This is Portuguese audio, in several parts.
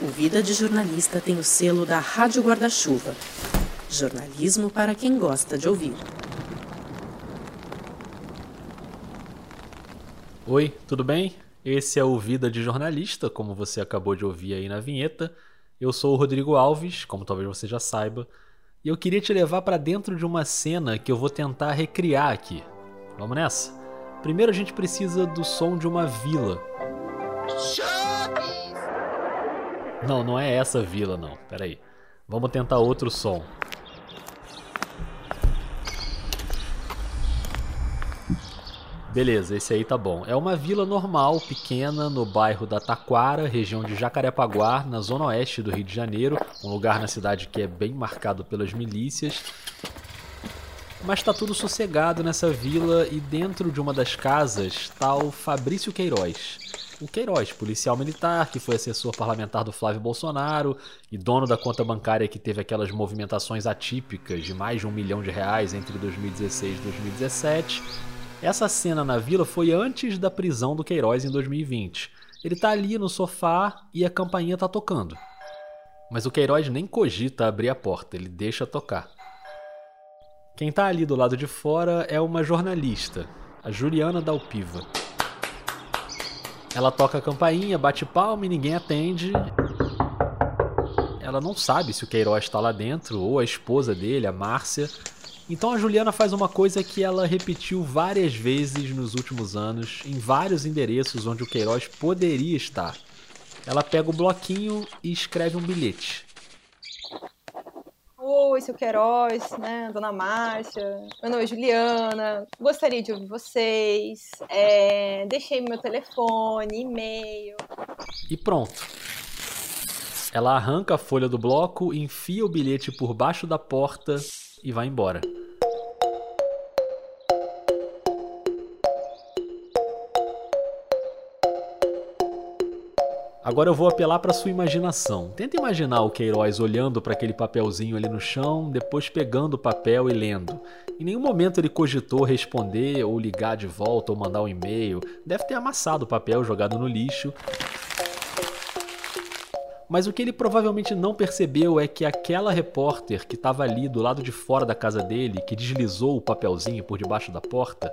O Vida de Jornalista tem o selo da Rádio Guarda-Chuva. Jornalismo para quem gosta de ouvir. Oi, tudo bem? Esse é o Vida de Jornalista, como você acabou de ouvir aí na vinheta. Eu sou o Rodrigo Alves, como talvez você já saiba, e eu queria te levar para dentro de uma cena que eu vou tentar recriar aqui. Vamos nessa? Primeiro a gente precisa do som de uma vila. Não, não é essa vila não. Peraí. Vamos tentar outro som. Beleza, esse aí tá bom. É uma vila normal, pequena, no bairro da Taquara, região de Jacarepaguá, na zona oeste do Rio de Janeiro, um lugar na cidade que é bem marcado pelas milícias. Mas tá tudo sossegado nessa vila e dentro de uma das casas tá o Fabrício Queiroz. O Queiroz, policial militar, que foi assessor parlamentar do Flávio Bolsonaro e dono da conta bancária que teve aquelas movimentações atípicas de mais de um milhão de reais entre 2016 e 2017 essa cena na vila foi antes da prisão do Queiroz em 2020. Ele tá ali no sofá e a campainha tá tocando. Mas o Queiroz nem cogita abrir a porta, ele deixa tocar. Quem tá ali do lado de fora é uma jornalista, a Juliana Dalpiva. Ela toca a campainha, bate palma e ninguém atende. Ela não sabe se o Queiroz está lá dentro ou a esposa dele, a Márcia, então a Juliana faz uma coisa que ela repetiu várias vezes nos últimos anos, em vários endereços onde o Queiroz poderia estar. Ela pega o bloquinho e escreve um bilhete. Oi, seu Queiroz, né? Dona Márcia. Meu nome é Juliana. Gostaria de ouvir vocês. É... Deixei meu telefone, e-mail. E pronto. Ela arranca a folha do bloco, enfia o bilhete por baixo da porta e vai embora. Agora eu vou apelar para sua imaginação. Tenta imaginar o Queiroz olhando para aquele papelzinho ali no chão, depois pegando o papel e lendo. Em nenhum momento ele cogitou responder ou ligar de volta ou mandar um e-mail. Deve ter amassado o papel jogado no lixo. Mas o que ele provavelmente não percebeu é que aquela repórter que estava ali do lado de fora da casa dele, que deslizou o papelzinho por debaixo da porta,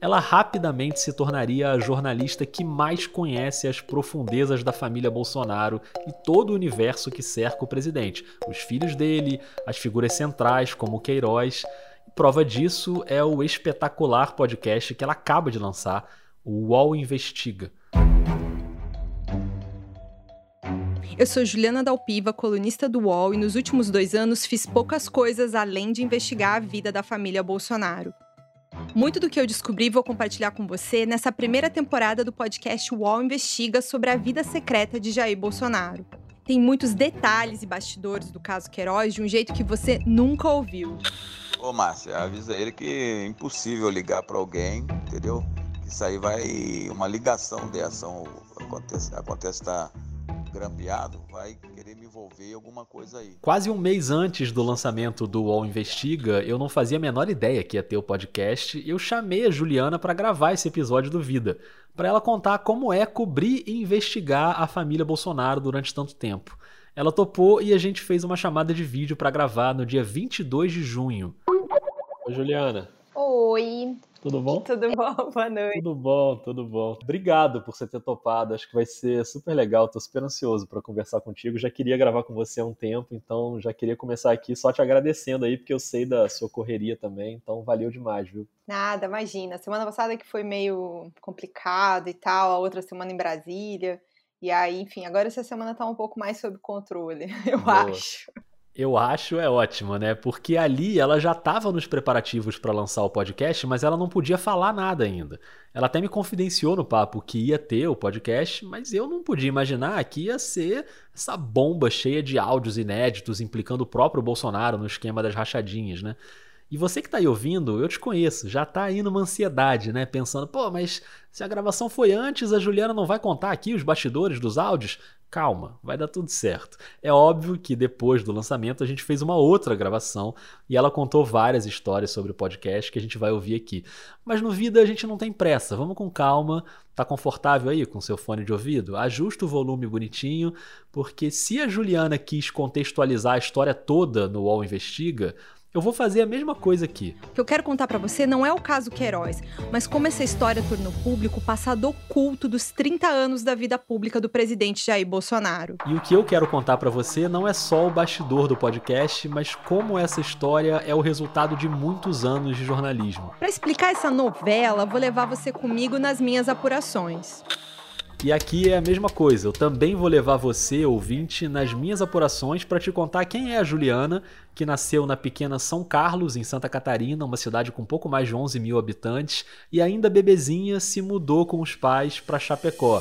ela rapidamente se tornaria a jornalista que mais conhece as profundezas da família Bolsonaro e todo o universo que cerca o presidente, os filhos dele, as figuras centrais como o Queiroz. prova disso é o espetacular podcast que ela acaba de lançar, o UOL Investiga. Eu sou Juliana Dalpiva, colunista do UOL, e nos últimos dois anos fiz poucas coisas além de investigar a vida da família Bolsonaro. Muito do que eu descobri vou compartilhar com você nessa primeira temporada do podcast UOL Investiga sobre a vida secreta de Jair Bolsonaro. Tem muitos detalhes e bastidores do caso Queiroz de um jeito que você nunca ouviu. Ô Márcia, avisa ele que é impossível ligar para alguém, entendeu? Isso aí vai. Uma ligação dessa acontece, acontece tá grampeado, vai querer em alguma coisa aí. Quase um mês antes do lançamento do UOL Investiga, eu não fazia a menor ideia que ia ter o podcast e eu chamei a Juliana para gravar esse episódio do Vida, para ela contar como é cobrir e investigar a família Bolsonaro durante tanto tempo. Ela topou e a gente fez uma chamada de vídeo para gravar no dia 22 de junho. Oi, Juliana. Oi. Tudo bom? Tudo bom, boa noite. Tudo bom, tudo bom. Obrigado por você ter topado. Acho que vai ser super legal. Tô super ansioso para conversar contigo. Já queria gravar com você há um tempo, então já queria começar aqui só te agradecendo aí, porque eu sei da sua correria também. Então valeu demais, viu? Nada, imagina. Semana passada que foi meio complicado e tal, a outra semana em Brasília. E aí, enfim, agora essa semana tá um pouco mais sob controle, eu Boa. acho. Eu acho é ótimo, né? Porque ali ela já estava nos preparativos para lançar o podcast, mas ela não podia falar nada ainda. Ela até me confidenciou no papo que ia ter o podcast, mas eu não podia imaginar que ia ser essa bomba cheia de áudios inéditos implicando o próprio Bolsonaro no esquema das rachadinhas, né? E você que está aí ouvindo, eu te conheço, já está aí numa ansiedade, né? Pensando, pô, mas se a gravação foi antes, a Juliana não vai contar aqui os bastidores dos áudios? Calma, vai dar tudo certo. É óbvio que depois do lançamento a gente fez uma outra gravação e ela contou várias histórias sobre o podcast que a gente vai ouvir aqui. Mas no Vida a gente não tem pressa, vamos com calma. Tá confortável aí com seu fone de ouvido? Ajusta o volume bonitinho, porque se a Juliana quis contextualizar a história toda no UOL Investiga, eu vou fazer a mesma coisa aqui. O que eu quero contar para você não é o caso Queiroz, mas como essa história tornou público o passado oculto dos 30 anos da vida pública do presidente Jair Bolsonaro. E o que eu quero contar para você não é só o bastidor do podcast, mas como essa história é o resultado de muitos anos de jornalismo. Para explicar essa novela, vou levar você comigo nas minhas apurações. E aqui é a mesma coisa, eu também vou levar você, ouvinte, nas minhas apurações para te contar quem é a Juliana, que nasceu na pequena São Carlos, em Santa Catarina, uma cidade com pouco mais de 11 mil habitantes, e ainda bebezinha se mudou com os pais para Chapecó.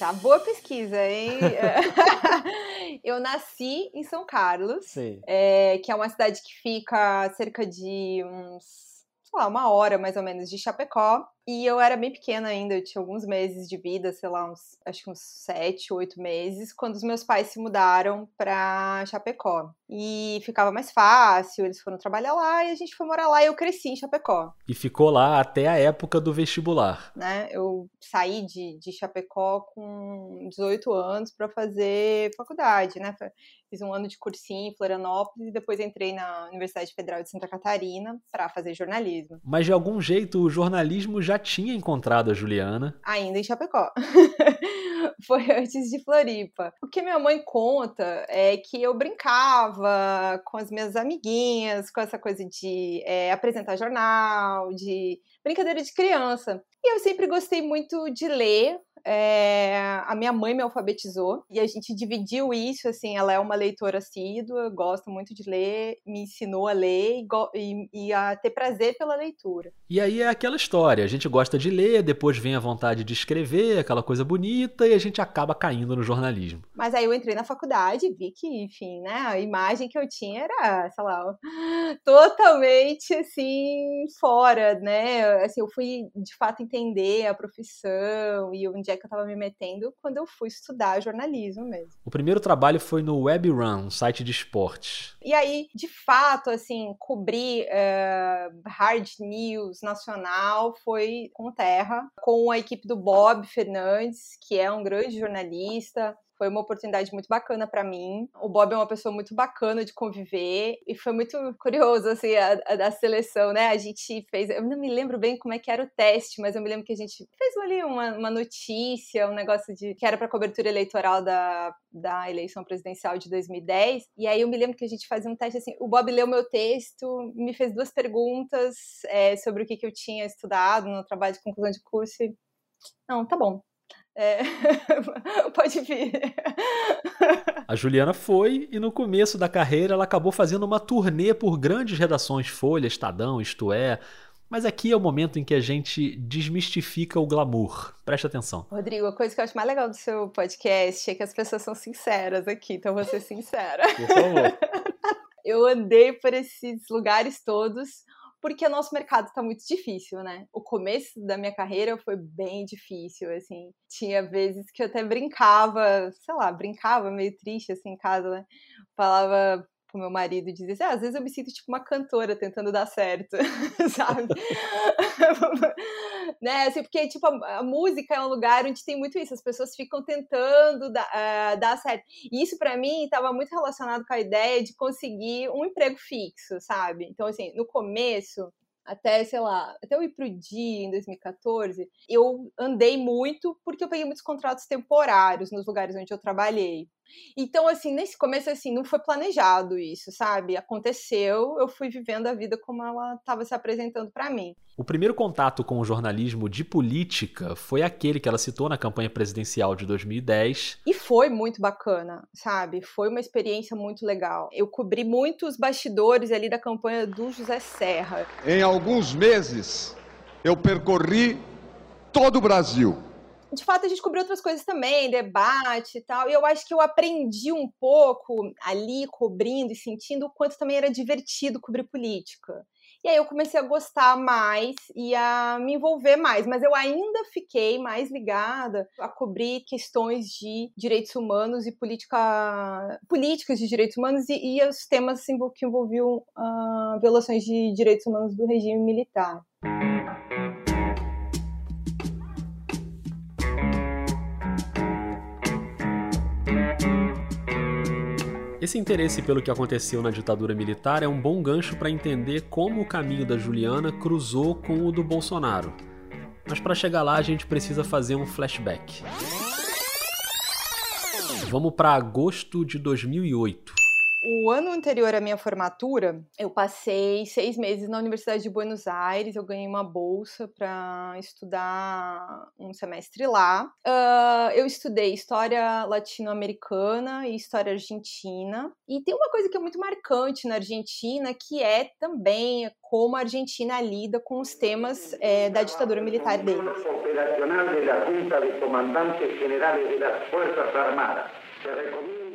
Tá boa pesquisa, hein? eu nasci em São Carlos, é, que é uma cidade que fica cerca de uns, sei lá, uma hora mais ou menos de Chapecó. E eu era bem pequena ainda, eu tinha alguns meses de vida, sei lá, uns, acho que uns sete, oito meses, quando os meus pais se mudaram pra Chapecó. E ficava mais fácil, eles foram trabalhar lá e a gente foi morar lá e eu cresci em Chapecó. E ficou lá até a época do vestibular. Né? Eu saí de, de Chapecó com 18 anos para fazer faculdade, né? Fiz um ano de cursinho em Florianópolis e depois entrei na Universidade Federal de Santa Catarina para fazer jornalismo. Mas de algum jeito o jornalismo já tinha encontrado a Juliana. Ainda em Chapecó. Foi antes de Floripa. O que minha mãe conta é que eu brincava com as minhas amiguinhas, com essa coisa de é, apresentar jornal, de brincadeira de criança. E eu sempre gostei muito de ler, é, a minha mãe me alfabetizou e a gente dividiu isso, assim, ela é uma leitora assídua, gosta muito de ler, me ensinou a ler e, e, a ter prazer pela leitura. E aí é aquela história, a gente gosta de ler, depois vem a vontade de escrever, aquela coisa bonita, e a gente acaba caindo no jornalismo. Mas aí eu entrei na faculdade e vi que, enfim, né, a imagem que eu tinha era, sei lá, totalmente, assim, fora, né, assim, eu fui, de fato, entender a profissão e onde que eu estava me metendo quando eu fui estudar jornalismo mesmo. O primeiro trabalho foi no Web Run, um site de esportes. E aí, de fato, assim, cobrir uh, hard news nacional foi com terra, com a equipe do Bob Fernandes, que é um grande jornalista, foi uma oportunidade muito bacana para mim. O Bob é uma pessoa muito bacana de conviver e foi muito curioso assim a, a, seleção, né? A gente fez, eu não me lembro bem como é que era o teste, mas eu me lembro que a gente fez ali uma, uma notícia, um negócio de que era para cobertura eleitoral da, da eleição presidencial de 2010. E aí eu me lembro que a gente fazia um teste assim. O Bob leu meu texto, me fez duas perguntas é, sobre o que, que eu tinha estudado no trabalho de conclusão de curso. E... Não, tá bom, é... Pode vir. A Juliana foi e no começo da carreira ela acabou fazendo uma turnê por grandes redações Folha, Estadão, Isto É. Mas aqui é o momento em que a gente desmistifica o glamour. Presta atenção. Rodrigo, a coisa que eu acho mais legal do seu podcast é que as pessoas são sinceras aqui, então vou ser sincera. Por favor. eu andei por esses lugares todos porque o nosso mercado está muito difícil, né? O começo da minha carreira foi bem difícil, assim. Tinha vezes que eu até brincava, sei lá, brincava meio triste, assim, em casa, né? Falava pro meu marido dizia assim, ah, às vezes eu me sinto tipo uma cantora tentando dar certo, sabe? né, assim, porque tipo, a, a, música é um lugar onde tem muito isso, as pessoas ficam tentando da, uh, dar certo. E isso para mim estava muito relacionado com a ideia de conseguir um emprego fixo, sabe? Então, assim, no começo, até, sei lá, até eu ir pro dia em 2014, eu andei muito porque eu peguei muitos contratos temporários nos lugares onde eu trabalhei. Então, assim, nesse começo, assim, não foi planejado isso, sabe? Aconteceu, eu fui vivendo a vida como ela estava se apresentando para mim. O primeiro contato com o jornalismo de política foi aquele que ela citou na campanha presidencial de 2010. E foi muito bacana, sabe? Foi uma experiência muito legal. Eu cobri muitos bastidores ali da campanha do José Serra. Em alguns meses, eu percorri todo o Brasil de fato, a gente cobriu outras coisas também, debate e tal. E eu acho que eu aprendi um pouco ali, cobrindo e sentindo o quanto também era divertido cobrir política. E aí eu comecei a gostar mais e a me envolver mais, mas eu ainda fiquei mais ligada a cobrir questões de direitos humanos e política, políticas de direitos humanos e, e os temas que envolviam uh, violações de direitos humanos do regime militar. Esse interesse pelo que aconteceu na ditadura militar é um bom gancho para entender como o caminho da Juliana cruzou com o do Bolsonaro. Mas para chegar lá a gente precisa fazer um flashback. Vamos para agosto de 2008. O ano anterior à minha formatura, eu passei seis meses na Universidade de Buenos Aires. Eu ganhei uma bolsa para estudar um semestre lá. Uh, eu estudei história latino-americana e história argentina. E tem uma coisa que é muito marcante na Argentina, que é também como a Argentina lida com os temas é, da ditadura militar deles. Operacional Junta de Comandantes Forças Armadas.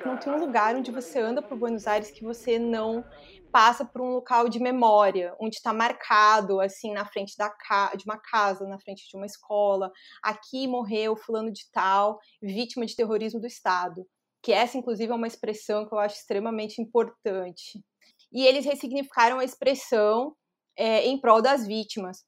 Não tem um lugar onde você anda por Buenos Aires que você não passa por um local de memória, onde está marcado, assim, na frente da de uma casa, na frente de uma escola. Aqui morreu fulano de tal, vítima de terrorismo do Estado. Que essa, inclusive, é uma expressão que eu acho extremamente importante. E eles ressignificaram a expressão é, em prol das vítimas.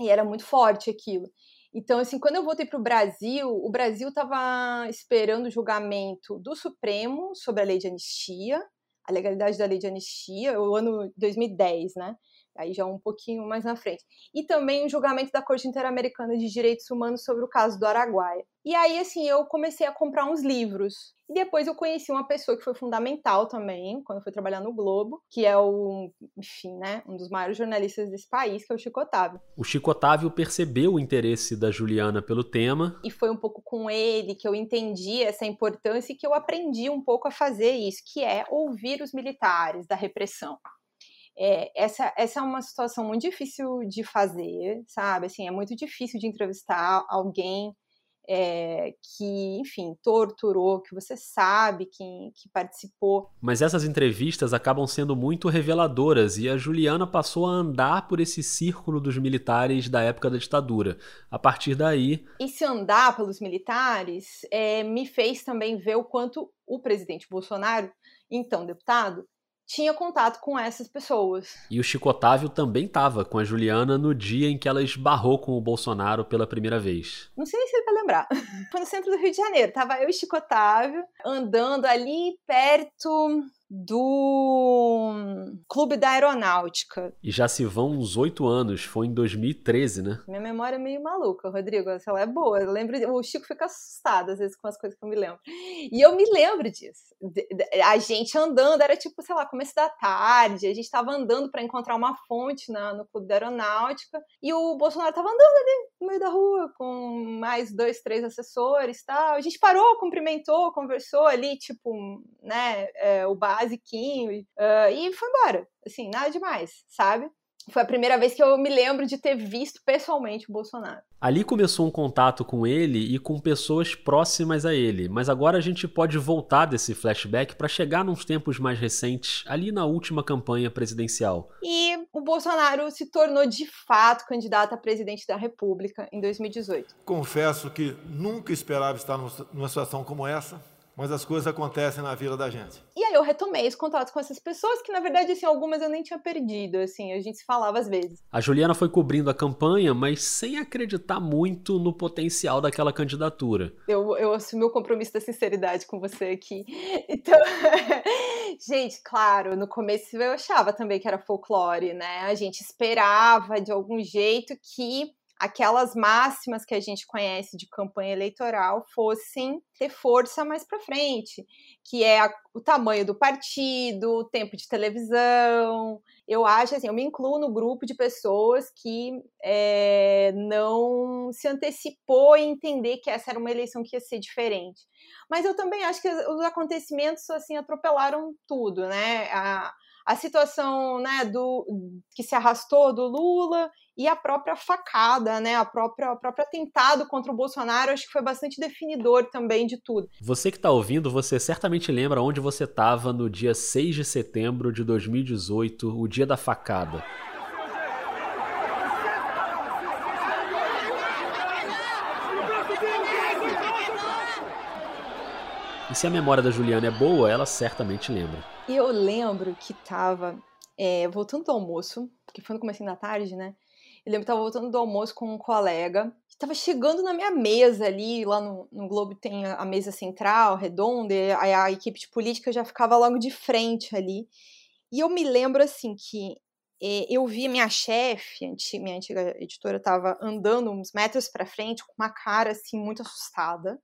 E era muito forte aquilo. Então, assim, quando eu voltei para o Brasil, o Brasil estava esperando o julgamento do Supremo sobre a lei de anistia, a legalidade da lei de anistia, o ano 2010, né? Aí já um pouquinho mais na frente. E também o julgamento da Corte Interamericana de Direitos Humanos sobre o caso do Araguaia. E aí, assim, eu comecei a comprar uns livros. E depois eu conheci uma pessoa que foi fundamental também, quando eu fui trabalhar no Globo, que é o, enfim, né, um dos maiores jornalistas desse país, que é o Chico Otávio. O Chico Otávio percebeu o interesse da Juliana pelo tema. E foi um pouco com ele que eu entendi essa importância e que eu aprendi um pouco a fazer isso, que é ouvir os militares da repressão. É, essa, essa é uma situação muito difícil de fazer, sabe? Assim, é muito difícil de entrevistar alguém é, que, enfim, torturou, que você sabe que, que participou. Mas essas entrevistas acabam sendo muito reveladoras e a Juliana passou a andar por esse círculo dos militares da época da ditadura. A partir daí. Esse andar pelos militares é, me fez também ver o quanto o presidente Bolsonaro, então deputado, tinha contato com essas pessoas. E o Chico Otávio também estava com a Juliana no dia em que ela esbarrou com o Bolsonaro pela primeira vez. Não sei se ele vai lembrar. Foi no centro do Rio de Janeiro. Tava eu e Chico Otávio andando ali perto do Clube da Aeronáutica. E já se vão uns oito anos, foi em 2013, né? Minha memória é meio maluca, Rodrigo, ela é boa. Eu lembro, o Chico fica assustado às vezes com as coisas que eu me lembro. E eu me lembro disso. A gente andando, era tipo, sei lá, começo da tarde, a gente estava andando para encontrar uma fonte na, no Clube da Aeronáutica, e o Bolsonaro estava andando ali no meio da rua com mais dois, três assessores tal. A gente parou, cumprimentou, conversou ali, tipo, né, é, o bar basiquinho uh, e foi embora. Assim, nada demais, sabe? Foi a primeira vez que eu me lembro de ter visto pessoalmente o Bolsonaro. Ali começou um contato com ele e com pessoas próximas a ele, mas agora a gente pode voltar desse flashback para chegar nos tempos mais recentes, ali na última campanha presidencial. E o Bolsonaro se tornou de fato candidato a presidente da República em 2018. Confesso que nunca esperava estar numa situação como essa mas as coisas acontecem na vida da gente. E aí eu retomei os contatos com essas pessoas, que na verdade, assim, algumas eu nem tinha perdido, assim, a gente se falava às vezes. A Juliana foi cobrindo a campanha, mas sem acreditar muito no potencial daquela candidatura. Eu, eu assumi o compromisso da sinceridade com você aqui. Então, gente, claro, no começo eu achava também que era folclore, né? A gente esperava de algum jeito que aquelas máximas que a gente conhece de campanha eleitoral fossem ter força mais para frente, que é a, o tamanho do partido, o tempo de televisão. Eu acho assim, eu me incluo no grupo de pessoas que é, não se antecipou em entender que essa era uma eleição que ia ser diferente. Mas eu também acho que os acontecimentos assim atropelaram tudo, né? A, a situação né, do que se arrastou do Lula e a própria facada, né? A própria, o próprio atentado contra o Bolsonaro, acho que foi bastante definidor também de tudo. Você que está ouvindo, você certamente lembra onde você estava no dia 6 de setembro de 2018, o dia da facada. E se a memória da Juliana é boa, ela certamente lembra. Eu lembro que tava é, voltando do almoço, que foi no começo da tarde, né? Eu lembro que tava voltando do almoço com um colega, estava chegando na minha mesa ali, lá no, no Globo tem a, a mesa central, redonda, e a, a equipe de política já ficava logo de frente ali. E eu me lembro, assim, que eh, eu vi minha chefe, minha antiga editora, estava andando uns metros para frente com uma cara, assim, muito assustada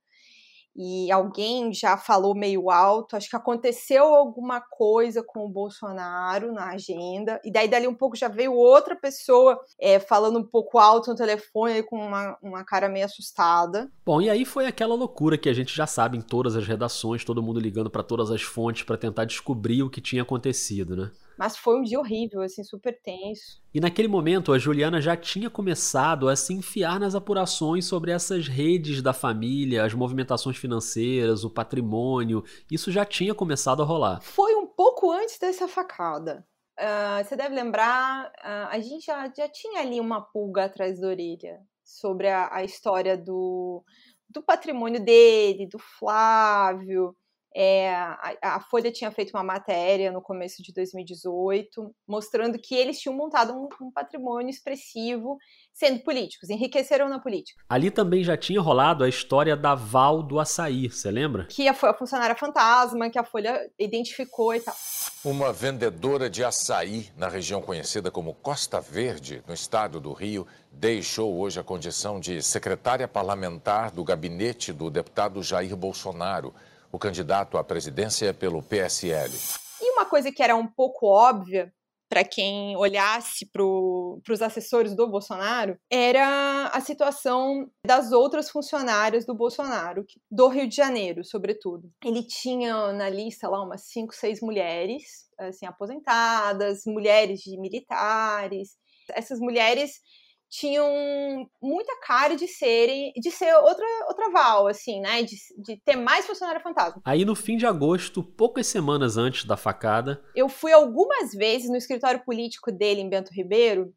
e alguém já falou meio alto, acho que aconteceu alguma coisa com o Bolsonaro na agenda, e daí dali um pouco já veio outra pessoa é, falando um pouco alto no telefone, com uma, uma cara meio assustada. Bom, e aí foi aquela loucura que a gente já sabe em todas as redações, todo mundo ligando para todas as fontes para tentar descobrir o que tinha acontecido, né? Mas foi um dia horrível, assim, super tenso. E naquele momento, a Juliana já tinha começado a se enfiar nas apurações sobre essas redes da família, as movimentações financeiras, o patrimônio. Isso já tinha começado a rolar. Foi um pouco antes dessa facada. Uh, você deve lembrar, uh, a gente já, já tinha ali uma pulga atrás da orelha sobre a, a história do, do patrimônio dele, do Flávio. É, a, a, Folha tinha feito uma matéria no começo de 2018 mostrando que eles tinham montado um, um, patrimônio expressivo sendo políticos, enriqueceram na política. Ali também já tinha rolado a história da Val do Açaí, você lembra? Que foi a funcionária fantasma, que a Folha identificou e tal. Uma vendedora de açaí na região conhecida como Costa Verde, no estado do Rio, deixou hoje a condição de secretária parlamentar do gabinete do deputado Jair Bolsonaro o candidato à presidência pelo PSL. E uma coisa que era um pouco óbvia para quem olhasse para os assessores do Bolsonaro era a situação das outras funcionárias do Bolsonaro, do Rio de Janeiro, sobretudo. Ele tinha na lista lá umas cinco, seis mulheres assim aposentadas, mulheres de militares. Essas mulheres tinham muita cara de serem, de ser outra, outra Val, assim, né? De, de ter mais funcionário fantasma. Aí no fim de agosto, poucas semanas antes da facada. Eu fui algumas vezes no escritório político dele em Bento Ribeiro.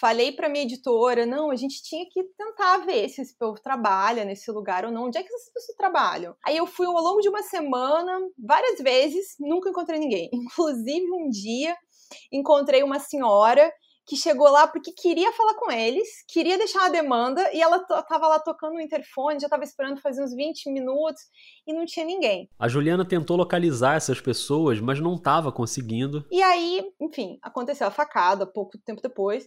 Falei para minha editora, não, a gente tinha que tentar ver se esse povo trabalha nesse lugar ou não. Onde é que essas pessoas trabalham? Aí eu fui ao longo de uma semana, várias vezes, nunca encontrei ninguém. Inclusive um dia encontrei uma senhora que chegou lá porque queria falar com eles, queria deixar uma demanda e ela tava lá tocando o interfone, já tava esperando fazer uns 20 minutos e não tinha ninguém. A Juliana tentou localizar essas pessoas, mas não tava conseguindo. E aí, enfim, aconteceu a facada pouco tempo depois.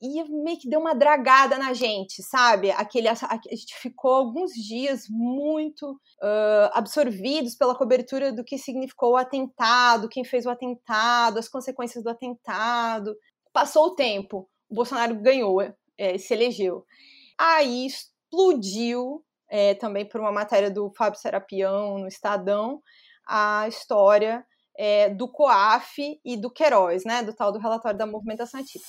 E meio que deu uma dragada na gente, sabe? Aquele, a, a gente ficou alguns dias muito uh, absorvidos pela cobertura do que significou o atentado, quem fez o atentado, as consequências do atentado. Passou o tempo, o Bolsonaro ganhou, é, se elegeu. Aí explodiu, é, também por uma matéria do Fábio Serapião no Estadão, a história é, do COAF e do Queiroz, né, do tal do relatório da movimentação ativa.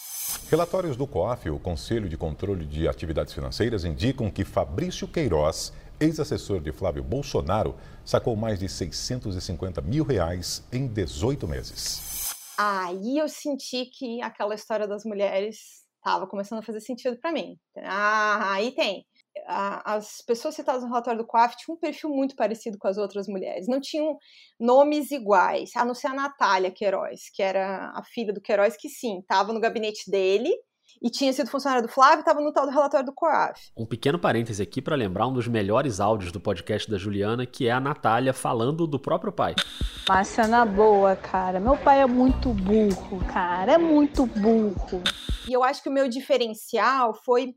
Relatórios do COAF, o Conselho de Controle de Atividades Financeiras, indicam que Fabrício Queiroz, ex-assessor de Flávio Bolsonaro, sacou mais de 650 mil reais em 18 meses. Aí eu senti que aquela história das mulheres estava começando a fazer sentido para mim. Ah, aí tem. As pessoas citadas no relatório do COAF tinham um perfil muito parecido com as outras mulheres. Não tinham nomes iguais, a não ser a Natália Queiroz, que era a filha do Queiroz, que sim, estava no gabinete dele, e tinha sido funcionário do Flávio e estava no tal do relatório do COAF. Um pequeno parêntese aqui para lembrar um dos melhores áudios do podcast da Juliana, que é a Natália falando do próprio pai. Uma cena boa, cara. Meu pai é muito burro, cara. É muito burro. E eu acho que o meu diferencial foi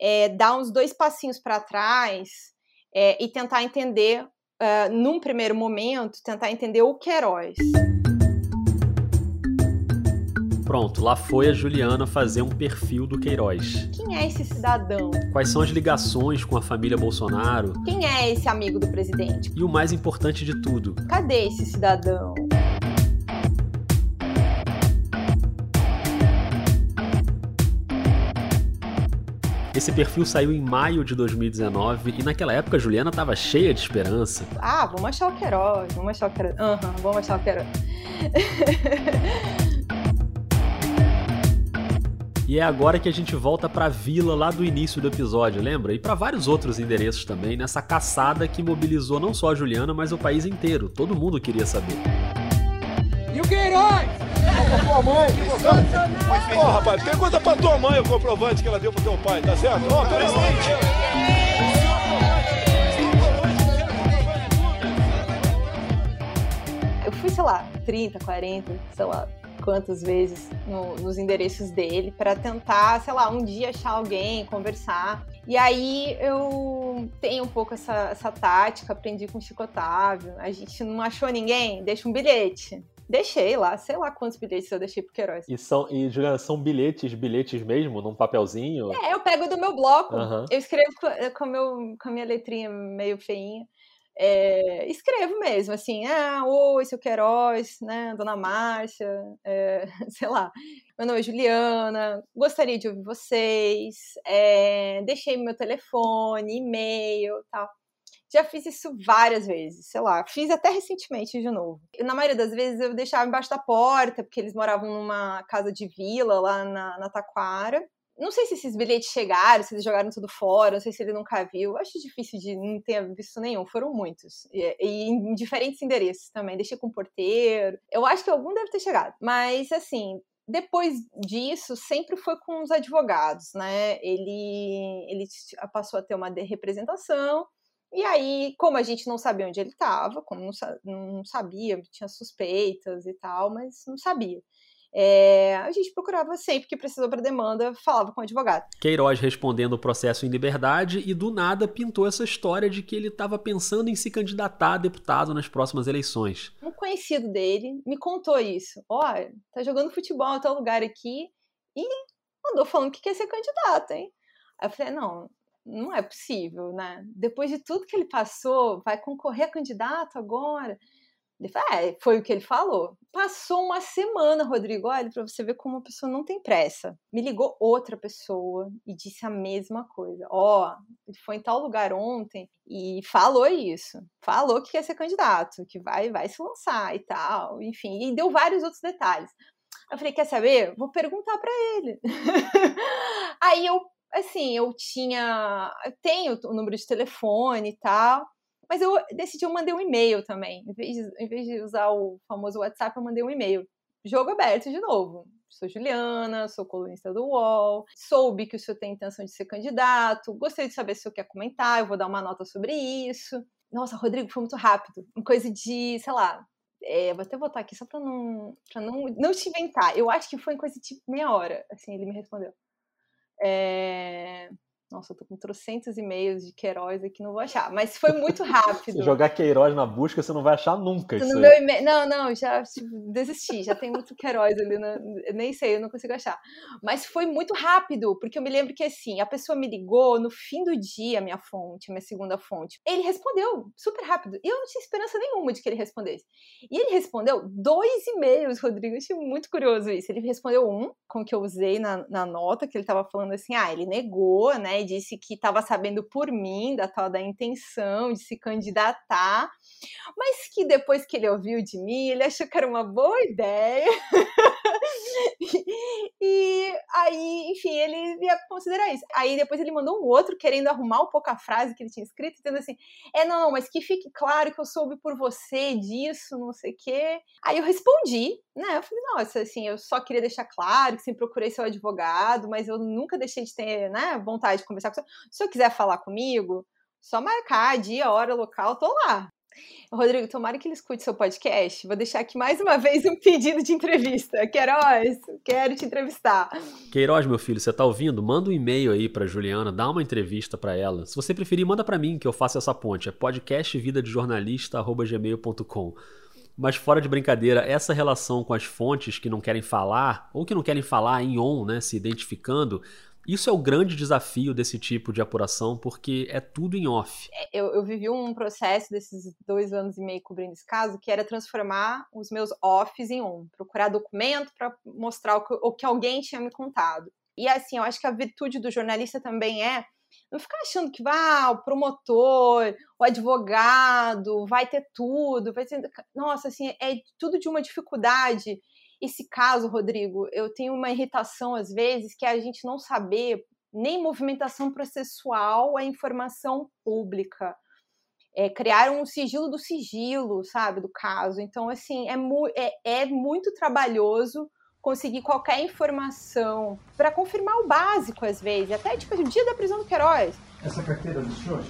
é, dar uns dois passinhos para trás é, e tentar entender, uh, num primeiro momento, tentar entender o Queiroz. Pronto, lá foi a Juliana fazer um perfil do Queiroz. Quem é esse cidadão? Quais são as ligações com a família Bolsonaro? Quem é esse amigo do presidente? E o mais importante de tudo: cadê esse cidadão? Esse perfil saiu em maio de 2019 e naquela época a Juliana estava cheia de esperança. Ah, vamos achar o Queiroz, vamos achar o Queiroz. Aham, uhum, vamos achar o Queiroz. E é agora que a gente volta pra vila lá do início do episódio, lembra? E para vários outros endereços também, nessa caçada que mobilizou não só a Juliana, mas o país inteiro. Todo mundo queria saber. E o Queiroz? Pra tua mãe. Ô, oh, rapaz, pergunta pra tua mãe o comprovante que ela deu pro teu pai, tá certo? Ó, oh, presidente. fui, sei lá, 30, 40, sei lá, quantas vezes no, nos endereços dele para tentar, sei lá, um dia achar alguém, conversar. E aí eu tenho um pouco essa, essa tática, aprendi com o Chico Otávio. A gente não achou ninguém, deixa um bilhete. Deixei lá, sei lá quantos bilhetes eu deixei pro Queiroz. E, são, e Juliana, são bilhetes, bilhetes mesmo, num papelzinho? É, eu pego do meu bloco. Uhum. Eu escrevo com, com, meu, com a minha letrinha meio feinha é, escrevo mesmo, assim, ah, oi, seu Queiroz, né, dona Márcia, é, sei lá, meu nome é Juliana, gostaria de ouvir vocês, é, deixei meu telefone, e-mail, tal. Já fiz isso várias vezes, sei lá, fiz até recentemente de novo. Na maioria das vezes eu deixava embaixo da porta, porque eles moravam numa casa de vila lá na, na Taquara, não sei se esses bilhetes chegaram, se eles jogaram tudo fora, não sei se ele nunca viu. Acho difícil de não ter visto nenhum. Foram muitos. E, e em diferentes endereços também. Deixei com o porteiro. Eu acho que algum deve ter chegado. Mas, assim, depois disso, sempre foi com os advogados, né? Ele, ele passou a ter uma representação. E aí, como a gente não sabia onde ele estava, como não, não sabia, tinha suspeitas e tal, mas não sabia é, a gente procurava sempre que precisou para demanda, falava com o advogado. Queiroz respondendo o processo em liberdade e do nada pintou essa história de que ele estava pensando em se candidatar a deputado nas próximas eleições. Um conhecido dele me contou isso. Olha, tá jogando futebol em tal lugar aqui e mandou falando que quer ser candidato, hein? Aí eu falei, não, não é possível, né? Depois de tudo que ele passou, vai concorrer a candidato agora? Ele falou, é, foi o que ele falou. Passou uma semana, Rodrigo, olha, para você ver como uma pessoa não tem pressa. Me ligou outra pessoa e disse a mesma coisa. Ó, oh, ele foi em tal lugar ontem e falou isso. Falou que quer ser candidato, que vai, vai se lançar e tal. Enfim, e deu vários outros detalhes. Eu falei, quer saber? Vou perguntar para ele. Aí eu, assim, eu tinha, eu tenho o número de telefone e tal. Mas eu decidi, eu mandei um e-mail também. Em vez, de, em vez de usar o famoso WhatsApp, eu mandei um e-mail. Jogo aberto de novo. Sou Juliana, sou colunista do UOL, soube que o senhor tem intenção de ser candidato, gostaria de saber se o senhor quer comentar, eu vou dar uma nota sobre isso. Nossa, Rodrigo, foi muito rápido. Uma coisa de, sei lá, é, vou até botar aqui só para não, pra não, não te inventar. Eu acho que foi em coisa de meia hora, assim, ele me respondeu. É... Nossa, eu tô com trocentos e-mails de Queiroz aqui, não vou achar. Mas foi muito rápido. Se jogar Queiroz na busca, você não vai achar nunca. No meu não, não, já tipo, desisti. Já tem muito Queiroz ali. Na... nem sei, eu não consigo achar. Mas foi muito rápido, porque eu me lembro que assim, a pessoa me ligou no fim do dia, minha fonte, minha segunda fonte. Ele respondeu super rápido. E eu não tinha esperança nenhuma de que ele respondesse. E ele respondeu dois e-mails, Rodrigo. Eu achei muito curioso isso. Ele respondeu um, com o que eu usei na, na nota, que ele tava falando assim: ah, ele negou, né? Disse que estava sabendo por mim da tal da intenção de se candidatar, mas que depois que ele ouviu de mim, ele achou que era uma boa ideia. e aí, enfim, ele ia considerar isso. Aí depois ele mandou um outro querendo arrumar um pouco a frase que ele tinha escrito, dizendo assim: é, não, mas que fique claro que eu soube por você disso, não sei o quê. Aí eu respondi, né? Eu falei, nossa, assim, eu só queria deixar claro que sempre procurei seu advogado, mas eu nunca deixei de ter, né, vontade de conversar com você. Se você quiser falar comigo, só marcar dia, hora, local, tô lá. Rodrigo, tomara que ele escute seu podcast. Vou deixar aqui mais uma vez um pedido de entrevista. Queiroz, quero te entrevistar. Queiroz, meu filho, você tá ouvindo? Manda um e-mail aí pra Juliana, dá uma entrevista para ela. Se você preferir, manda para mim que eu faço essa ponte. É podcastvidadejornalista.gmail.com mas fora de brincadeira, essa relação com as fontes que não querem falar, ou que não querem falar em on, né, se identificando, isso é o grande desafio desse tipo de apuração, porque é tudo em off. É, eu, eu, vivi um processo desses dois anos e meio cobrindo esse caso, que era transformar os meus offs em on, procurar documento para mostrar o que, o que alguém tinha me contado. E assim, eu acho que a virtude do jornalista também é não ficar achando que ah, o promotor, o advogado vai ter tudo, vai ter... Nossa, assim, é tudo de uma dificuldade esse caso, Rodrigo, eu tenho uma irritação às vezes que é a gente não saber nem movimentação processual é informação pública. É, criaram um sigilo do sigilo, sabe, do caso. Então, assim, é, mu é, é muito trabalhoso conseguir qualquer informação para confirmar o básico, às vezes. Até, tipo, o dia da prisão do Queiroz. Essa carteira do senhor?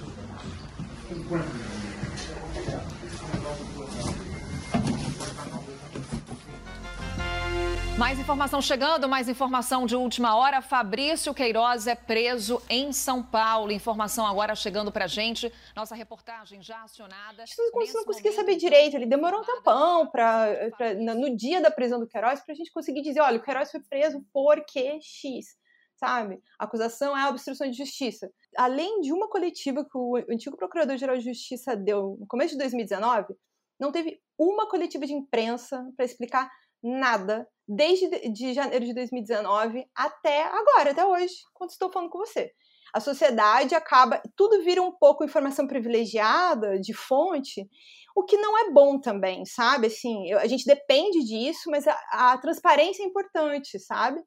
Mais informação chegando, mais informação de última hora. Fabrício Queiroz é preso em São Paulo. Informação agora chegando pra gente. Nossa reportagem já acionada. Você não conseguia saber direito. Ele demorou um tempão pra, pra, no dia da prisão do Queiroz pra gente conseguir dizer: olha, o Queiroz foi preso porque X. Sabe? A acusação é a obstrução de justiça. Além de uma coletiva que o antigo Procurador-Geral de Justiça deu no começo de 2019, não teve uma coletiva de imprensa para explicar nada desde de janeiro de 2019 até agora, até hoje, quando estou falando com você. A sociedade acaba, tudo vira um pouco informação privilegiada de fonte, o que não é bom também, sabe? Assim, a gente depende disso, mas a, a transparência é importante, sabe?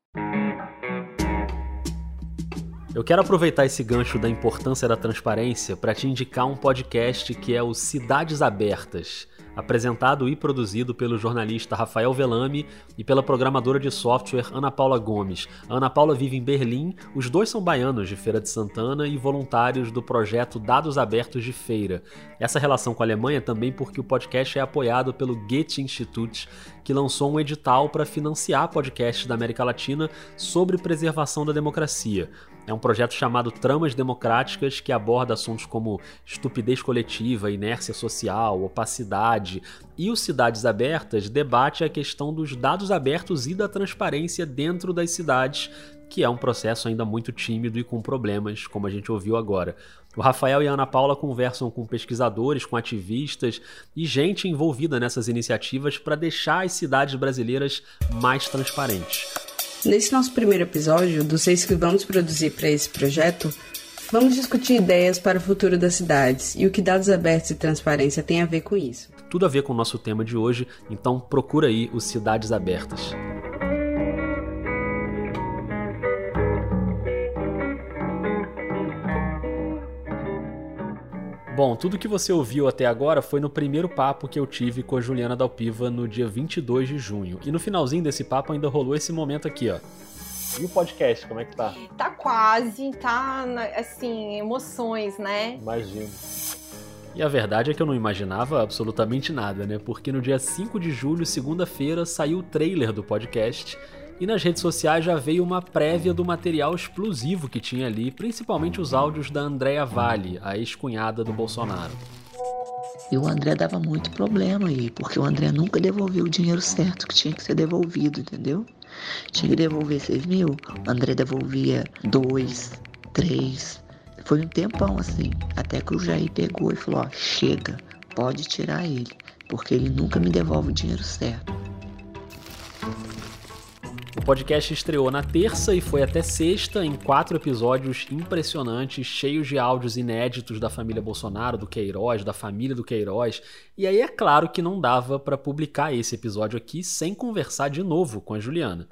Eu quero aproveitar esse gancho da importância da transparência para te indicar um podcast que é o Cidades Abertas apresentado e produzido pelo jornalista Rafael Velame e pela programadora de software Ana Paula Gomes. A Ana Paula vive em Berlim, os dois são baianos de Feira de Santana e voluntários do projeto Dados Abertos de Feira. Essa relação com a Alemanha também porque o podcast é apoiado pelo Goethe Institut, que lançou um edital para financiar podcasts da América Latina sobre preservação da democracia. É um projeto chamado Tramas Democráticas que aborda assuntos como estupidez coletiva, inércia social, opacidade. E o Cidades Abertas debate a questão dos dados abertos e da transparência dentro das cidades, que é um processo ainda muito tímido e com problemas, como a gente ouviu agora. O Rafael e a Ana Paula conversam com pesquisadores, com ativistas e gente envolvida nessas iniciativas para deixar as cidades brasileiras mais transparentes. Nesse nosso primeiro episódio, dos seis que vamos produzir para esse projeto, vamos discutir ideias para o futuro das cidades e o que dados abertos e transparência tem a ver com isso. Tudo a ver com o nosso tema de hoje, então procura aí os Cidades Abertas. Bom, tudo que você ouviu até agora foi no primeiro papo que eu tive com a Juliana Dalpiva no dia 22 de junho. E no finalzinho desse papo ainda rolou esse momento aqui, ó. E o podcast, como é que tá? Tá quase, tá assim, emoções, né? Imagino. E a verdade é que eu não imaginava absolutamente nada, né? Porque no dia 5 de julho, segunda-feira, saiu o trailer do podcast e nas redes sociais já veio uma prévia do material explosivo que tinha ali, principalmente os áudios da Andrea Vale, a ex-cunhada do Bolsonaro. E o André dava muito problema aí, porque o André nunca devolveu o dinheiro certo que tinha que ser devolvido, entendeu? Tinha que devolver 6 mil, o André devolvia 2, 3. Foi um tempão assim, até que o Jair pegou e falou: ó, chega, pode tirar ele, porque ele nunca me devolve o dinheiro certo. O podcast estreou na terça e foi até sexta em quatro episódios impressionantes, cheios de áudios inéditos da família Bolsonaro, do Queiroz, da família do Queiroz. E aí é claro que não dava para publicar esse episódio aqui sem conversar de novo com a Juliana.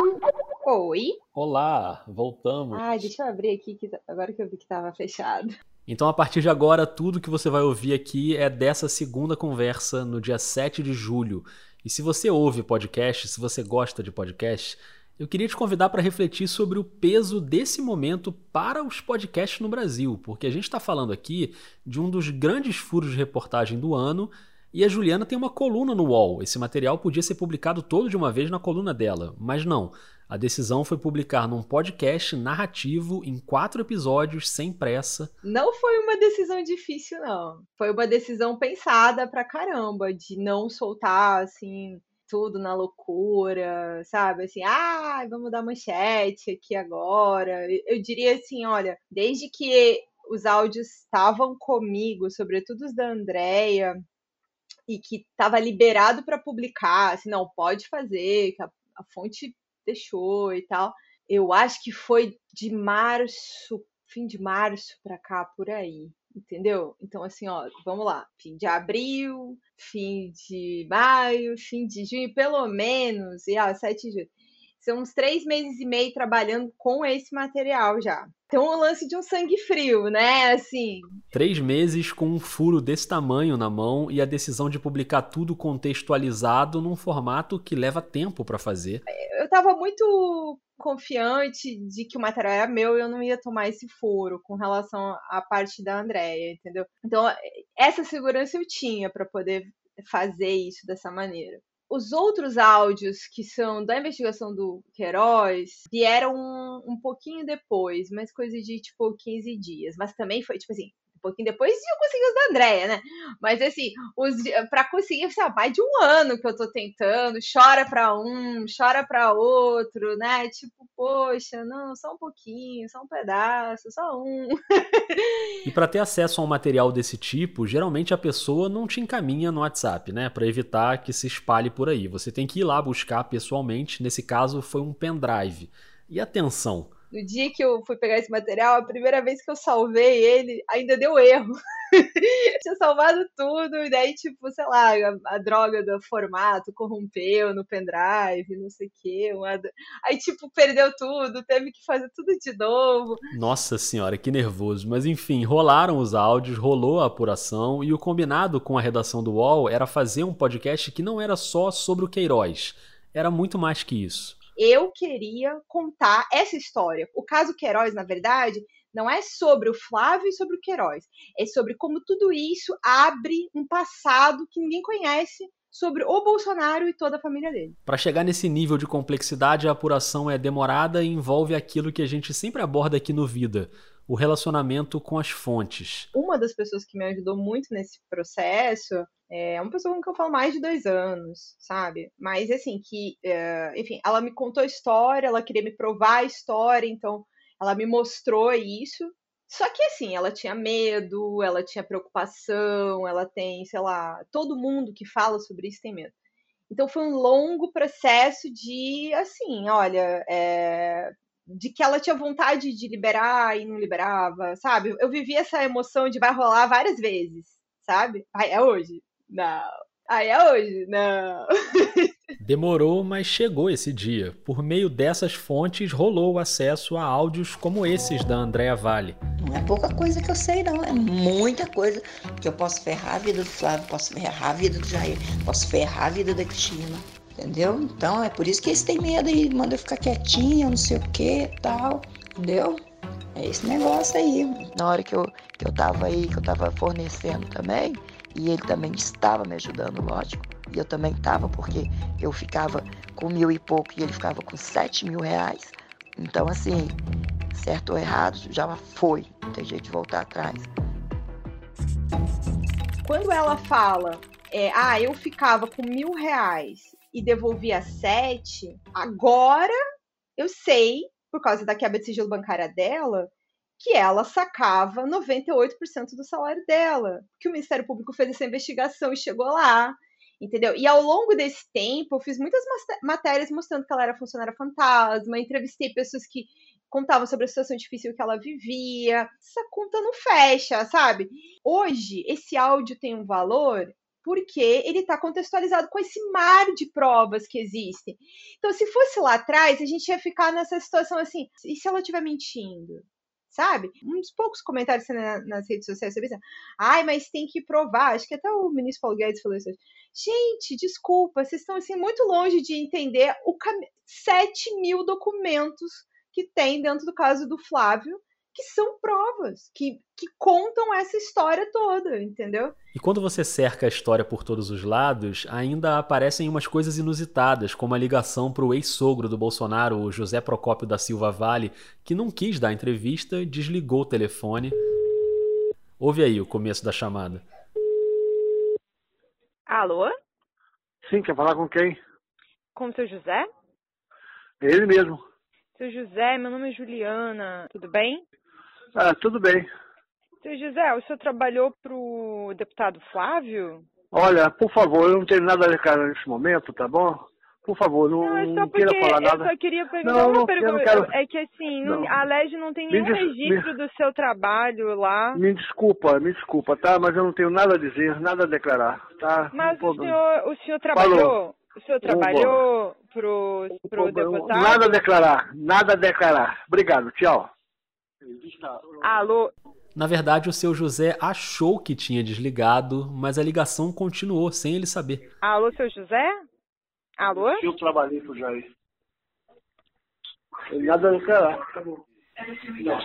Oi. Olá, voltamos. Ai, deixa eu abrir aqui, que agora que eu vi que estava fechado. Então, a partir de agora, tudo que você vai ouvir aqui é dessa segunda conversa no dia 7 de julho. E se você ouve podcast, se você gosta de podcast, eu queria te convidar para refletir sobre o peso desse momento para os podcasts no Brasil, porque a gente está falando aqui de um dos grandes furos de reportagem do ano e a Juliana tem uma coluna no UOL. Esse material podia ser publicado todo de uma vez na coluna dela, mas não. A decisão foi publicar num podcast narrativo em quatro episódios, sem pressa. Não foi uma decisão difícil, não. Foi uma decisão pensada pra caramba, de não soltar, assim, tudo na loucura, sabe? Assim, ah, vamos dar manchete aqui agora. Eu diria assim, olha, desde que os áudios estavam comigo, sobretudo os da Andrea, e que estava liberado para publicar, assim, não, pode fazer, que a, a fonte deixou e tal. Eu acho que foi de março, fim de março para cá, por aí. Entendeu? Então, assim, ó, vamos lá, fim de abril, fim de maio, fim de junho, pelo menos, e ó, 7 de julho. São uns três meses e meio trabalhando com esse material já. Então, o lance de um sangue frio, né? Assim. Três meses com um furo desse tamanho na mão e a decisão de publicar tudo contextualizado num formato que leva tempo para fazer. Eu tava muito confiante de que o material era meu e eu não ia tomar esse furo com relação à parte da Andrea, entendeu? Então, essa segurança eu tinha para poder fazer isso dessa maneira. Os outros áudios que são da investigação do Queiroz vieram um, um pouquinho depois, mas coisa de tipo 15 dias. Mas também foi tipo assim, um pouquinho depois eu consegui os da Andréia, né? Mas assim, os para conseguir, sei lá, mais de um ano que eu tô tentando, chora para um, chora para outro, né? Tipo, poxa, não, só um pouquinho, só um pedaço, só um. e para ter acesso a um material desse tipo, geralmente a pessoa não te encaminha no WhatsApp, né? Para evitar que se espalhe por aí. Você tem que ir lá buscar pessoalmente. Nesse caso, foi um pendrive. E atenção, no dia que eu fui pegar esse material, a primeira vez que eu salvei ele, ainda deu erro. Tinha salvado tudo, e daí, tipo, sei lá, a, a, droga do formato corrompeu no pendrive, não sei o quê. Uma... Aí, tipo, perdeu tudo, teve que fazer tudo de novo. Nossa senhora, que nervoso. Mas enfim, rolaram os áudios, rolou a apuração, e o combinado com a redação do UOL era fazer um podcast que não era só sobre o Queiroz, era muito mais que isso eu queria contar essa história. O caso Queiroz, na verdade, não é sobre o Flávio e sobre o Queiroz. É sobre como tudo isso abre um passado que ninguém conhece sobre o Bolsonaro e toda a família dele. Para chegar nesse nível de complexidade, a apuração é demorada e envolve aquilo que a gente sempre aborda aqui no Vida, o relacionamento com as fontes. Uma das pessoas que me ajudou muito nesse processo é uma pessoa com quem eu falo mais de dois anos, sabe? Mas assim, que, é, enfim, ela me contou a história, ela queria me provar a história, então ela me mostrou isso. Só que assim, ela tinha medo, ela tinha preocupação, ela tem, sei lá, todo mundo que fala sobre isso tem medo. Então foi um longo processo de, assim, olha, é, de que ela tinha vontade de liberar e não liberava, sabe? Eu vivi essa emoção de vai rolar várias vezes, sabe? Ai, é hoje? Não. Ai, é hoje? Não. Demorou, mas chegou esse dia. Por meio dessas fontes, rolou o acesso a áudios como esses da Andréa Vale. Não é pouca coisa que eu sei, não. É muita coisa que eu posso ferrar a vida do Flávio, posso ferrar a vida do Jair, posso ferrar a vida da Cristina entendeu? Então é por isso que eles têm medo e mandam eu ficar quietinha, não sei o que tal, entendeu? É esse negócio aí. Na hora que eu, que eu tava aí, que eu tava fornecendo também, e ele também estava me ajudando, lógico, e eu também tava, porque eu ficava com mil e pouco e ele ficava com sete mil reais. Então, assim, certo ou errado, já foi, não tem jeito de voltar atrás. Quando ela fala, é, ah, eu ficava com mil reais e devolvia sete, agora eu sei, por causa da quebra de sigilo bancária dela, que ela sacava 98% do salário dela. Que o Ministério Público fez essa investigação e chegou lá. Entendeu? E ao longo desse tempo, eu fiz muitas matérias mostrando que ela era funcionária fantasma, entrevistei pessoas que contavam sobre a situação difícil que ela vivia. Essa conta não fecha, sabe? Hoje, esse áudio tem um valor porque ele está contextualizado com esse mar de provas que existem. Então, se fosse lá atrás, a gente ia ficar nessa situação assim, e se ela estiver mentindo? Sabe? Uns poucos comentários nas redes sociais sobre isso. Ai, mas tem que provar. Acho que até o ministro Paulo Guedes falou isso. Gente, desculpa, vocês estão assim muito longe de entender o cam... 7 mil documentos que tem dentro do caso do Flávio que são provas, que, que contam essa história toda, entendeu? E quando você cerca a história por todos os lados, ainda aparecem umas coisas inusitadas, como a ligação para o ex-sogro do Bolsonaro, o José Procópio da Silva Vale, que não quis dar entrevista, desligou o telefone. Ouve aí o começo da chamada. Alô? Sim, quer falar com quem? Com o seu José? Ele mesmo. Seu José, meu nome é Juliana, tudo bem? Ah, tudo bem. Seu José, o senhor trabalhou para o deputado Flávio? Olha, por favor, eu não tenho nada a declarar nesse momento, tá bom? por favor, não, Não, é não queira falar nada. eu só queria perguntar Não, uma não, pergunta. quero- É que assim, não- a LEG não tem Me nenhum des- registro do seu trabalho lá. Me desculpa, me desculpa, tá? Mas eu não tenho nada a dizer, nada a declarar, tá? Mas o senhor, o senhor trabalhou, Falou. o senhor trabalhou pro, pro deputado? Nada a declarar, nada a declarar. Obrigado, tchau. Alô? Na verdade, o seu José achou que tinha desligado, mas a ligação continuou sem ele saber. Alô, seu José? Alô? Eu trabalhei pro Jair. Nada a declarar, tá bom. Não,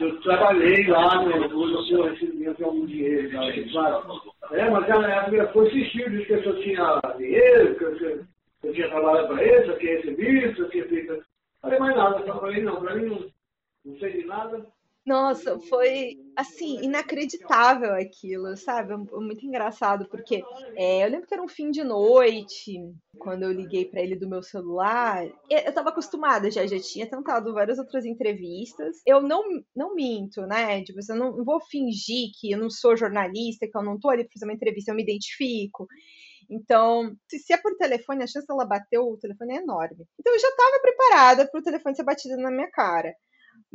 eu trabalhei lá no, no seu recebimento algum dinheiro, claro. É, mas a minha foi insistiu, disse que eu só tinha dinheiro, que eu, que eu tinha trabalhado para ele, só tinha recebido, só tinha feito. Falei mais nada, só falei não, para mim não, não sei de nada. Nossa, foi assim, inacreditável aquilo, sabe? Muito engraçado, porque é, eu lembro que era um fim de noite, quando eu liguei para ele do meu celular. Eu estava acostumada, já, já tinha tentado várias outras entrevistas. Eu não, não minto, né? Tipo, eu não, vou fingir que eu não sou jornalista, que eu não tô ali para fazer uma entrevista, eu me identifico. Então, se, se é por telefone, a chance dela bater o telefone é enorme. Então, eu já estava preparada para o telefone ser batido na minha cara.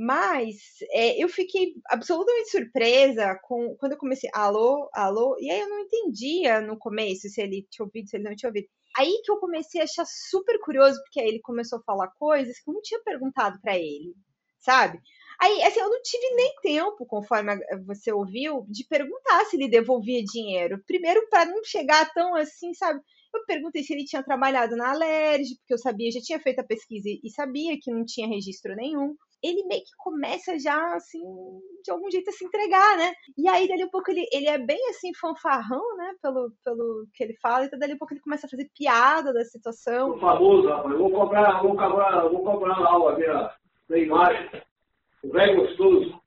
Mas é, eu fiquei absolutamente surpresa com quando eu comecei, alô, alô, e aí eu não entendia no começo se ele tinha ouvido, se ele não tinha ouvido. Aí que eu comecei a achar super curioso, porque aí ele começou a falar coisas que eu não tinha perguntado para ele, sabe? Aí, assim, eu não tive nem tempo, conforme você ouviu, de perguntar se ele devolvia dinheiro. Primeiro, para não chegar tão assim, sabe? Eu perguntei se ele tinha trabalhado na Alerj, porque eu sabia, já tinha feito a pesquisa e sabia que não tinha registro nenhum. Ele meio que começa já, assim, de algum jeito a se entregar, né? E aí, dali um pouco, ele, ele é bem, assim, fanfarrão, né? Pelo, pelo que ele fala. Então, dali um pouco, ele começa a fazer piada da situação. Sou famoso, rapaz. Vou cobrar, vou cobrar, vou cobrar lá aula da, da imagem. O velho gostoso.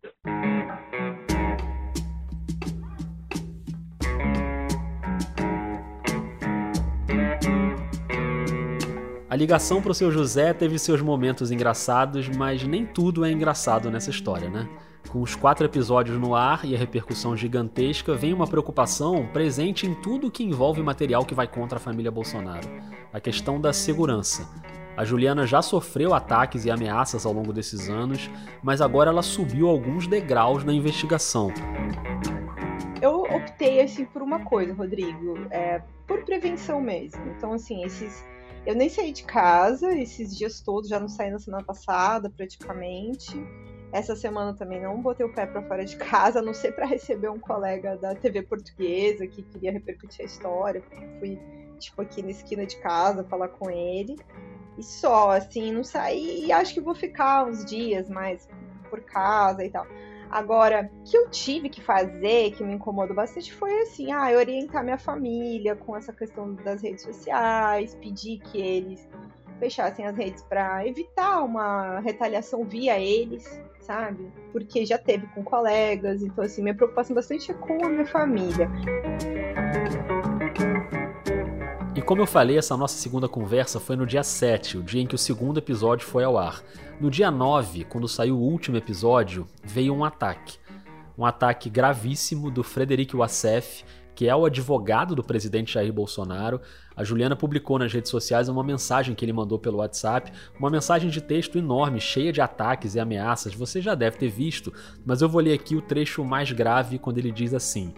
A ligação pro seu José teve seus momentos engraçados, mas nem tudo é engraçado nessa história, né? Com os quatro episódios no ar e a repercussão gigantesca, vem uma preocupação presente em tudo que envolve material que vai contra a família Bolsonaro. A questão da segurança. A Juliana já sofreu ataques e ameaças ao longo desses anos, mas agora ela subiu alguns degraus na investigação. Eu optei assim por uma coisa, Rodrigo, é, por prevenção mesmo. Então, assim, esses eu nem saí de casa esses dias todos, já não saí na semana passada praticamente. Essa semana também não botei o pé para fora de casa, a não ser para receber um colega da TV portuguesa que queria repercutir a história, porque fui tipo aqui na esquina de casa falar com ele. E só, assim, não saí e acho que vou ficar uns dias mais por casa e tal. Agora, o que eu tive que fazer, que me incomodou bastante, foi assim, ah, orientar minha família com essa questão das redes sociais, pedir que eles fechassem as redes para evitar uma retaliação via eles, sabe? Porque já teve com colegas, então assim, minha preocupação bastante é com a minha família. E como eu falei, essa nossa segunda conversa foi no dia 7, o dia em que o segundo episódio foi ao ar. No dia 9, quando saiu o último episódio, veio um ataque. Um ataque gravíssimo do Frederic Wassef, que é o advogado do presidente Jair Bolsonaro. A Juliana publicou nas redes sociais uma mensagem que ele mandou pelo WhatsApp, uma mensagem de texto enorme, cheia de ataques e ameaças. Você já deve ter visto, mas eu vou ler aqui o trecho mais grave quando ele diz assim: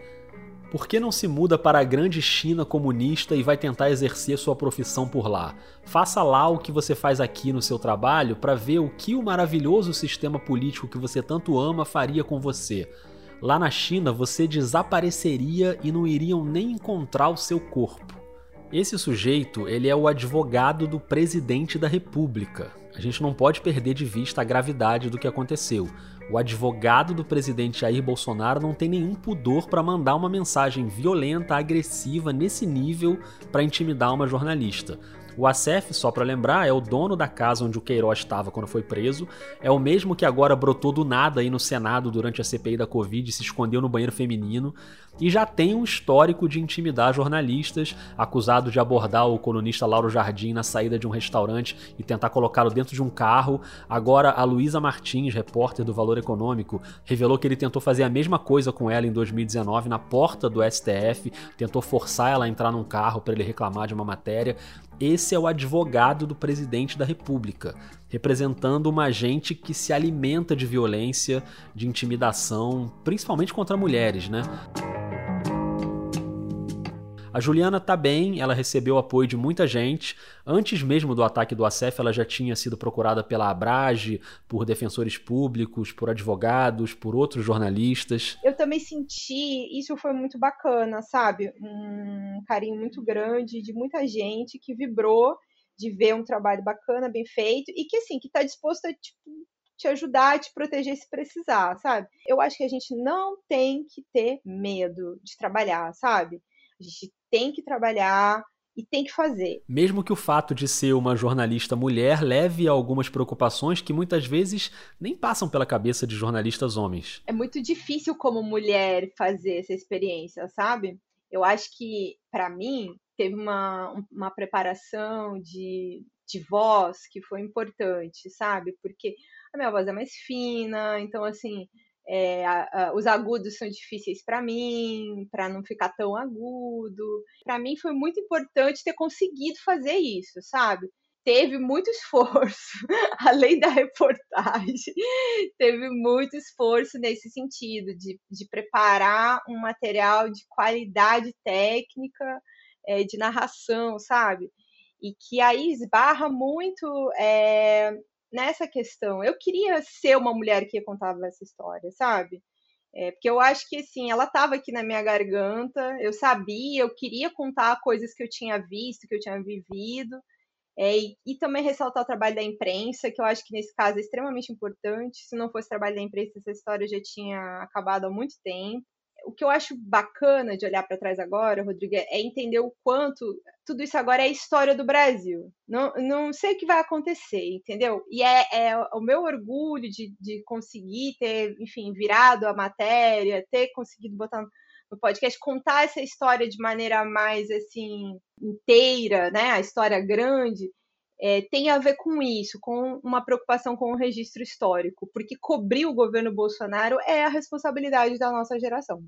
por que não se muda para a grande China comunista e vai tentar exercer sua profissão por lá? Faça lá o que você faz aqui no seu trabalho para ver o que o maravilhoso sistema político que você tanto ama faria com você. Lá na China você desapareceria e não iriam nem encontrar o seu corpo. Esse sujeito, ele é o advogado do presidente da República. A gente não pode perder de vista a gravidade do que aconteceu. O advogado do presidente Jair Bolsonaro não tem nenhum pudor para mandar uma mensagem violenta, agressiva nesse nível para intimidar uma jornalista. O Acef, só para lembrar, é o dono da casa onde o Queiroz estava quando foi preso, é o mesmo que agora brotou do nada aí no Senado durante a CPI da Covid se escondeu no banheiro feminino, e já tem um histórico de intimidar jornalistas, acusado de abordar o colunista Lauro Jardim na saída de um restaurante e tentar colocá-lo dentro de um carro. Agora, a Luísa Martins, repórter do Valor Econômico, revelou que ele tentou fazer a mesma coisa com ela em 2019 na porta do STF, tentou forçar ela a entrar num carro para ele reclamar de uma matéria. Esse é o advogado do presidente da República, representando uma gente que se alimenta de violência, de intimidação, principalmente contra mulheres, né? A Juliana tá bem, ela recebeu apoio de muita gente. Antes mesmo do ataque do ACEF, ela já tinha sido procurada pela Abrage, por defensores públicos, por advogados, por outros jornalistas. Eu também senti, isso foi muito bacana, sabe? Um carinho muito grande de muita gente que vibrou de ver um trabalho bacana, bem feito, e que assim, que tá disposto a tipo, te ajudar, te proteger se precisar, sabe? Eu acho que a gente não tem que ter medo de trabalhar, sabe? A gente tem que trabalhar e tem que fazer. Mesmo que o fato de ser uma jornalista mulher leve a algumas preocupações que muitas vezes nem passam pela cabeça de jornalistas homens. É muito difícil como mulher fazer essa experiência, sabe? Eu acho que, para mim, teve uma, uma preparação de, de voz que foi importante, sabe? Porque a minha voz é mais fina, então, assim, é, a, a, os agudos são difíceis para mim, para não ficar tão agudo. Para mim foi muito importante ter conseguido fazer isso, sabe? Teve muito esforço, além da reportagem, teve muito esforço nesse sentido, de, de preparar um material de qualidade técnica, é, de narração, sabe? E que aí esbarra muito é, nessa questão. Eu queria ser uma mulher que contava essa história, sabe? É, porque eu acho que assim, ela estava aqui na minha garganta, eu sabia, eu queria contar coisas que eu tinha visto, que eu tinha vivido, é, e, e, também ressaltar o trabalho da imprensa, que eu acho que nesse caso é extremamente importante. Se não fosse trabalho da imprensa, essa história já tinha acabado há muito tempo o que eu acho bacana de olhar para trás agora, Rodrigo, é entender o quanto tudo isso agora é história do Brasil. Não, não sei o que vai acontecer, entendeu? E é, é o meu orgulho de, de conseguir ter, enfim, virado a matéria, ter conseguido botar no podcast, contar essa história de maneira mais, assim, inteira, né? A história grande. É, tem a ver com isso, com uma preocupação com o registro histórico, porque cobrir o governo Bolsonaro é a responsabilidade da nossa geração.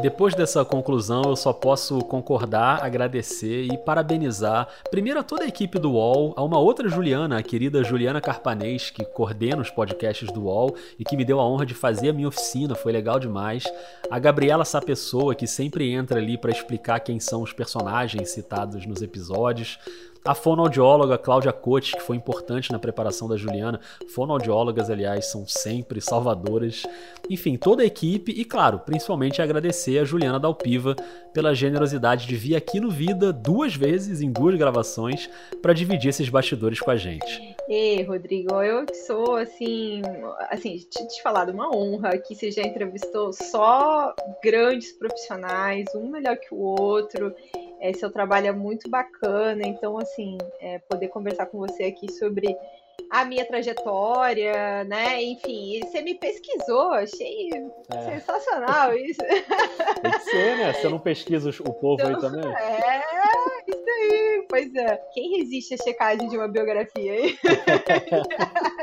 Depois dessa conclusão, eu só posso concordar, agradecer e parabenizar primeiro a toda a equipe do UOL, a uma outra Juliana, a querida Juliana Carpanês, que coordena os podcasts do UOL e que me deu a honra de fazer a minha oficina, foi legal demais. A Gabriela Sapessoa, que sempre entra ali para explicar quem são os personagens citados nos episódios. A fonoaudióloga Cláudia Cotes, que foi importante na preparação da Juliana. Fonoaudiólogas, aliás, são sempre salvadoras. Enfim, toda a equipe e, claro, principalmente agradecer a Juliana Dalpiva pela generosidade de vir aqui no Vida duas vezes, em duas gravações, para dividir esses bastidores com a gente. Ei, Rodrigo, eu sou, assim, assim, te, te uma honra que você já entrevistou só grandes profissionais, um melhor que o outro. É, seu trabalho é muito bacana, então, assim, é, poder conversar com você aqui sobre a minha trajetória, né? Enfim, você me pesquisou, achei é. sensacional isso. Tem que ser, né? Você não pesquisa o povo então, aí também? É, isso aí, pois é. Quem resiste à checagem de uma biografia aí?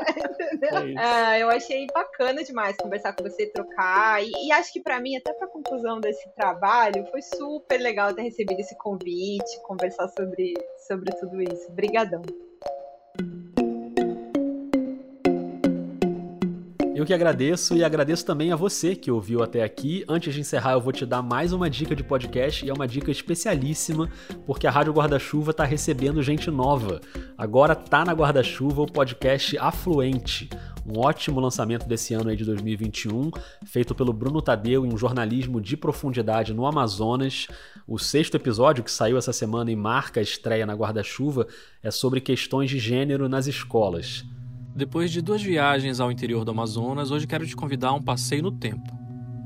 Ah, eu achei bacana demais conversar com você, trocar. E, e acho que para mim, até para conclusão desse trabalho, foi super legal ter recebido esse convite, conversar sobre, sobre tudo isso. Obrigadão. Eu que agradeço e agradeço também a você que ouviu até aqui. Antes de encerrar, eu vou te dar mais uma dica de podcast e é uma dica especialíssima, porque a Rádio Guarda-Chuva está recebendo gente nova. Agora tá na Guarda-Chuva o podcast Afluente, um ótimo lançamento desse ano aí de 2021, feito pelo Bruno Tadeu em um jornalismo de profundidade no Amazonas. O sexto episódio, que saiu essa semana e marca a estreia na Guarda-Chuva, é sobre questões de gênero nas escolas. Depois de duas viagens ao interior do Amazonas, hoje quero te convidar a um passeio no tempo.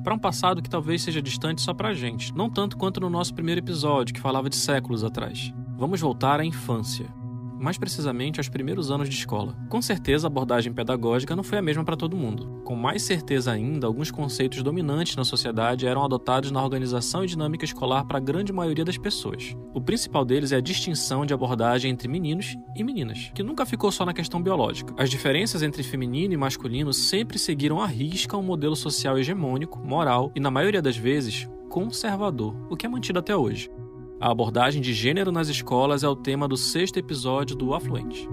Para um passado que talvez seja distante só pra gente, não tanto quanto no nosso primeiro episódio, que falava de séculos atrás. Vamos voltar à infância. Mais precisamente aos primeiros anos de escola. Com certeza, a abordagem pedagógica não foi a mesma para todo mundo. Com mais certeza ainda, alguns conceitos dominantes na sociedade eram adotados na organização e dinâmica escolar para a grande maioria das pessoas. O principal deles é a distinção de abordagem entre meninos e meninas, que nunca ficou só na questão biológica. As diferenças entre feminino e masculino sempre seguiram à risca um modelo social hegemônico, moral e, na maioria das vezes, conservador, o que é mantido até hoje. A abordagem de gênero nas escolas é o tema do sexto episódio do Afluente.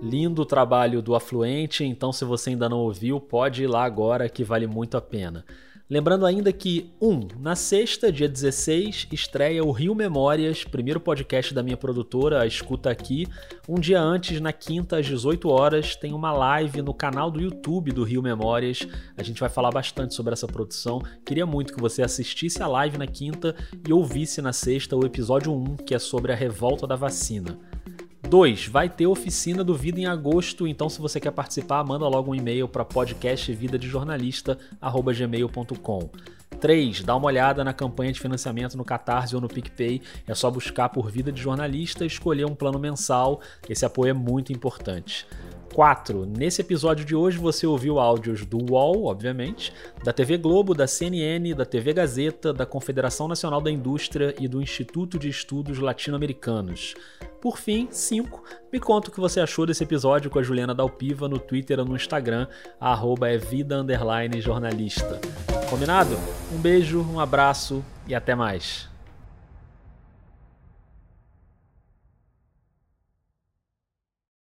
Lindo trabalho do Afluente, então se você ainda não ouviu, pode ir lá agora que vale muito a pena. Lembrando ainda que, 1. Um, na sexta, dia 16, estreia o Rio Memórias, primeiro podcast da minha produtora, a Escuta Aqui. Um dia antes, na quinta, às 18 horas, tem uma live no canal do YouTube do Rio Memórias. A gente vai falar bastante sobre essa produção. Queria muito que você assistisse a live na quinta e ouvisse na sexta o episódio 1, que é sobre a revolta da vacina. 2. Vai ter oficina do Vida em agosto, então se você quer participar, manda logo um e-mail para podcastvidadejornalista@gmail.com. 3. Dá uma olhada na campanha de financiamento no Catarse ou no PicPay. É só buscar por Vida de Jornalista e escolher um plano mensal. Esse apoio é muito importante. 4. Nesse episódio de hoje você ouviu áudios do UOL, obviamente, da TV Globo, da CNN, da TV Gazeta, da Confederação Nacional da Indústria e do Instituto de Estudos Latino-Americanos. Por fim, 5. Me conta o que você achou desse episódio com a Juliana Dalpiva no Twitter ou no Instagram, arroba é vida jornalista. Combinado? Um beijo, um abraço e até mais.